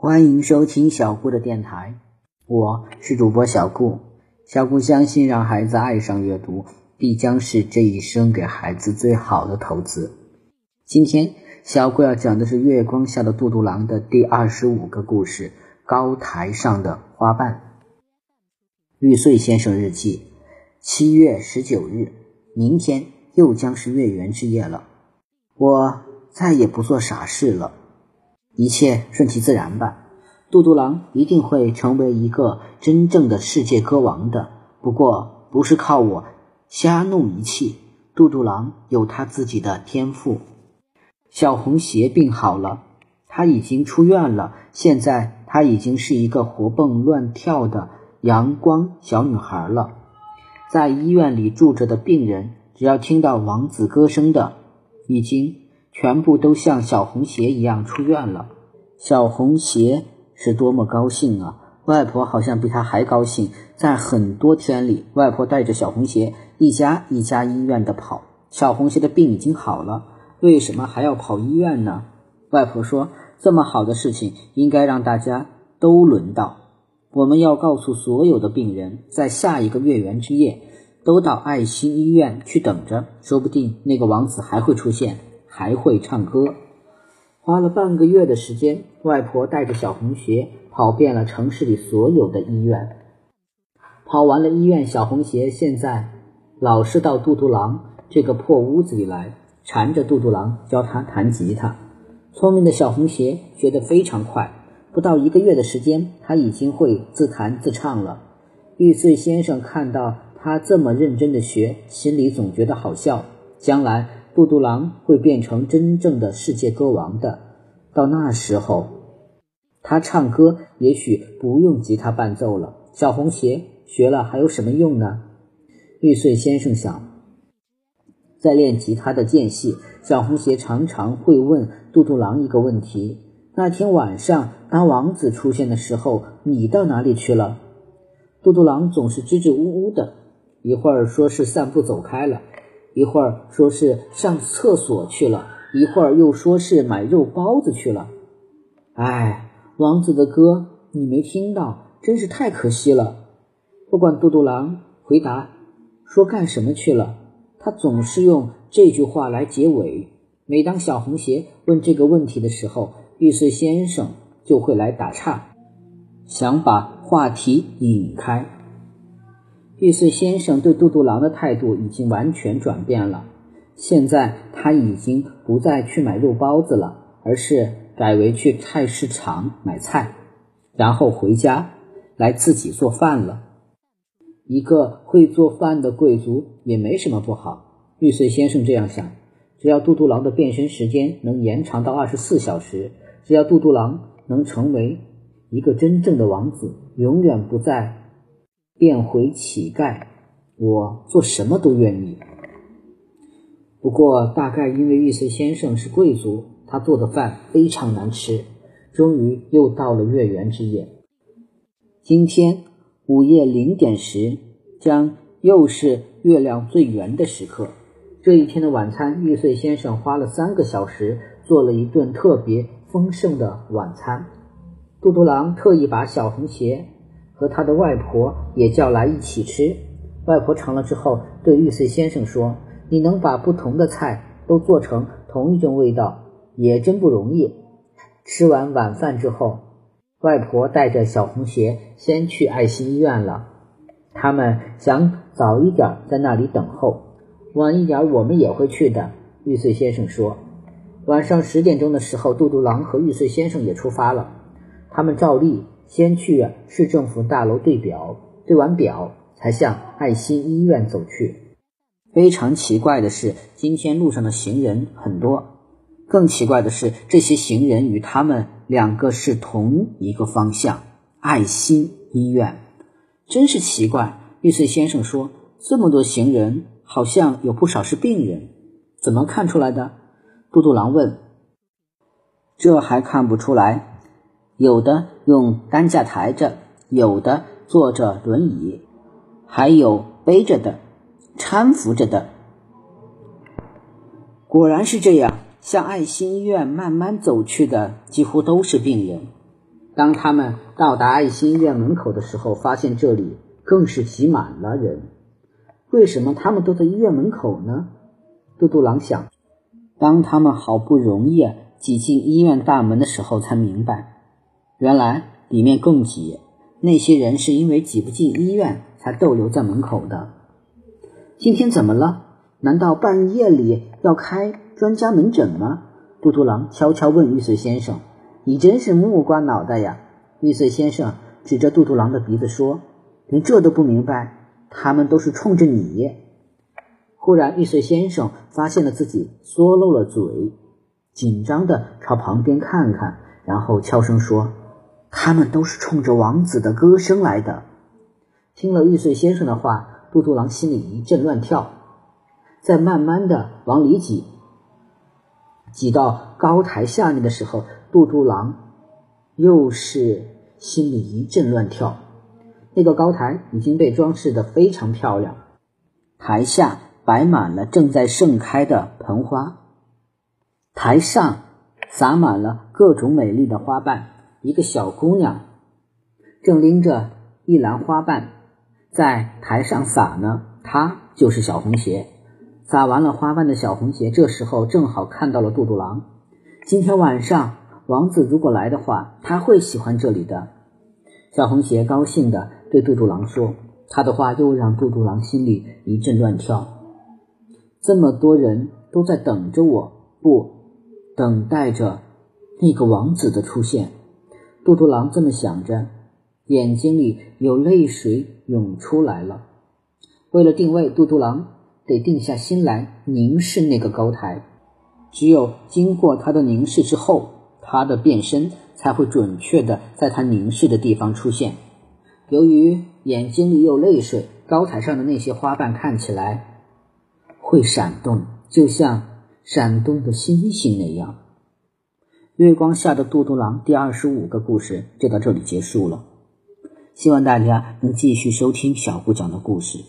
欢迎收听小顾的电台，我是主播小顾。小顾相信，让孩子爱上阅读，必将是这一生给孩子最好的投资。今天，小顾要讲的是《月光下的杜杜郎》的第二十五个故事——高台上的花瓣。玉穗先生日记：七月十九日，明天又将是月圆之夜了。我再也不做傻事了。一切顺其自然吧，杜杜郎一定会成为一个真正的世界歌王的。不过不是靠我瞎弄一气，杜杜郎有他自己的天赋。小红鞋病好了，他已经出院了，现在他已经是一个活蹦乱跳的阳光小女孩了。在医院里住着的病人，只要听到王子歌声的，已经。全部都像小红鞋一样出院了，小红鞋是多么高兴啊！外婆好像比他还高兴。在很多天里，外婆带着小红鞋一家一家医院的跑。小红鞋的病已经好了，为什么还要跑医院呢？外婆说：“这么好的事情，应该让大家都轮到。我们要告诉所有的病人，在下一个月圆之夜，都到爱心医院去等着，说不定那个王子还会出现。”还会唱歌，花了半个月的时间，外婆带着小红鞋跑遍了城市里所有的医院。跑完了医院，小红鞋现在老是到杜杜郎这个破屋子里来，缠着杜杜郎教他弹吉他。聪明的小红鞋学得非常快，不到一个月的时间，他已经会自弹自唱了。玉穗先生看到他这么认真的学，心里总觉得好笑。将来。杜杜郎会变成真正的世界歌王的，到那时候，他唱歌也许不用吉他伴奏了。小红鞋学了还有什么用呢？玉穗先生想，在练吉他的间隙，小红鞋常常会问杜杜郎一个问题：那天晚上，当王子出现的时候，你到哪里去了？杜杜郎总是支支吾吾的，一会儿说是散步走开了。一会儿说是上厕所去了，一会儿又说是买肉包子去了。哎，王子的歌你没听到，真是太可惜了。不管杜杜郎回答说干什么去了，他总是用这句话来结尾。每当小红鞋问这个问题的时候，玉穗先生就会来打岔，想把话题引开。玉穗先生对杜杜郎的态度已经完全转变了。现在他已经不再去买肉包子了，而是改为去菜市场买菜，然后回家来自己做饭了。一个会做饭的贵族也没什么不好。玉穗先生这样想：只要杜杜郎的变身时间能延长到二十四小时，只要杜杜郎能成为一个真正的王子，永远不再。变回乞丐，我做什么都愿意。不过，大概因为玉穗先生是贵族，他做的饭非常难吃。终于又到了月圆之夜，今天午夜零点时将又是月亮最圆的时刻。这一天的晚餐，玉穗先生花了三个小时做了一顿特别丰盛的晚餐。杜杜郎特意把小红鞋。和他的外婆也叫来一起吃。外婆尝了之后，对玉穗先生说：“你能把不同的菜都做成同一种味道，也真不容易。”吃完晚饭之后，外婆带着小红鞋先去爱心医院了。他们想早一点在那里等候，晚一点我们也会去的。玉穗先生说：“晚上十点钟的时候，杜杜郎和玉穗先生也出发了。他们照例。”先去市政府大楼对表，对完表才向爱心医院走去。非常奇怪的是，今天路上的行人很多。更奇怪的是，这些行人与他们两个是同一个方向——爱心医院。真是奇怪。玉穗先生说：“这么多行人，好像有不少是病人，怎么看出来的？”杜杜郎问。“这还看不出来。”有的用担架抬着，有的坐着轮椅，还有背着的、搀扶着的。果然是这样，向爱心医院慢慢走去的几乎都是病人。当他们到达爱心医院门口的时候，发现这里更是挤满了人。为什么他们都在医院门口呢？嘟嘟狼想。当他们好不容易挤进医院大门的时候，才明白，原来里面更挤。那些人是因为挤不进医院，才逗留在门口的。今天怎么了？难道半夜里要开专家门诊吗？嘟嘟狼悄悄问玉碎先生：“你真是木瓜脑袋呀！”玉碎先生指着嘟嘟狼的鼻子说：“连这都不明白？他们都是冲着你。”忽然，玉碎先生发现了自己缩漏了嘴，紧张的朝旁边看看，然后悄声说。他们都是冲着王子的歌声来的。听了玉碎先生的话，嘟嘟狼心里一阵乱跳，在慢慢的往里挤，挤到高台下面的时候，嘟嘟狼又是心里一阵乱跳。那个高台已经被装饰的非常漂亮，台下摆满了正在盛开的盆花，台上撒满了各种美丽的花瓣。一个小姑娘正拎着一篮花瓣在台上撒呢，她就是小红鞋。撒完了花瓣的小红鞋，这时候正好看到了杜杜狼。今天晚上王子如果来的话，他会喜欢这里的。小红鞋高兴的对杜杜狼说：“他的话又让杜杜狼心里一阵乱跳。这么多人都在等着我，不等待着那个王子的出现。”杜杜狼这么想着，眼睛里有泪水涌出来了。为了定位，杜杜狼得定下心来凝视那个高台。只有经过他的凝视之后，他的变身才会准确的在他凝视的地方出现。由于眼睛里有泪水，高台上的那些花瓣看起来会闪动，就像闪动的星星那样。月光下的嘟嘟狼第二十五个故事就到这里结束了，希望大家能继续收听小顾讲的故事。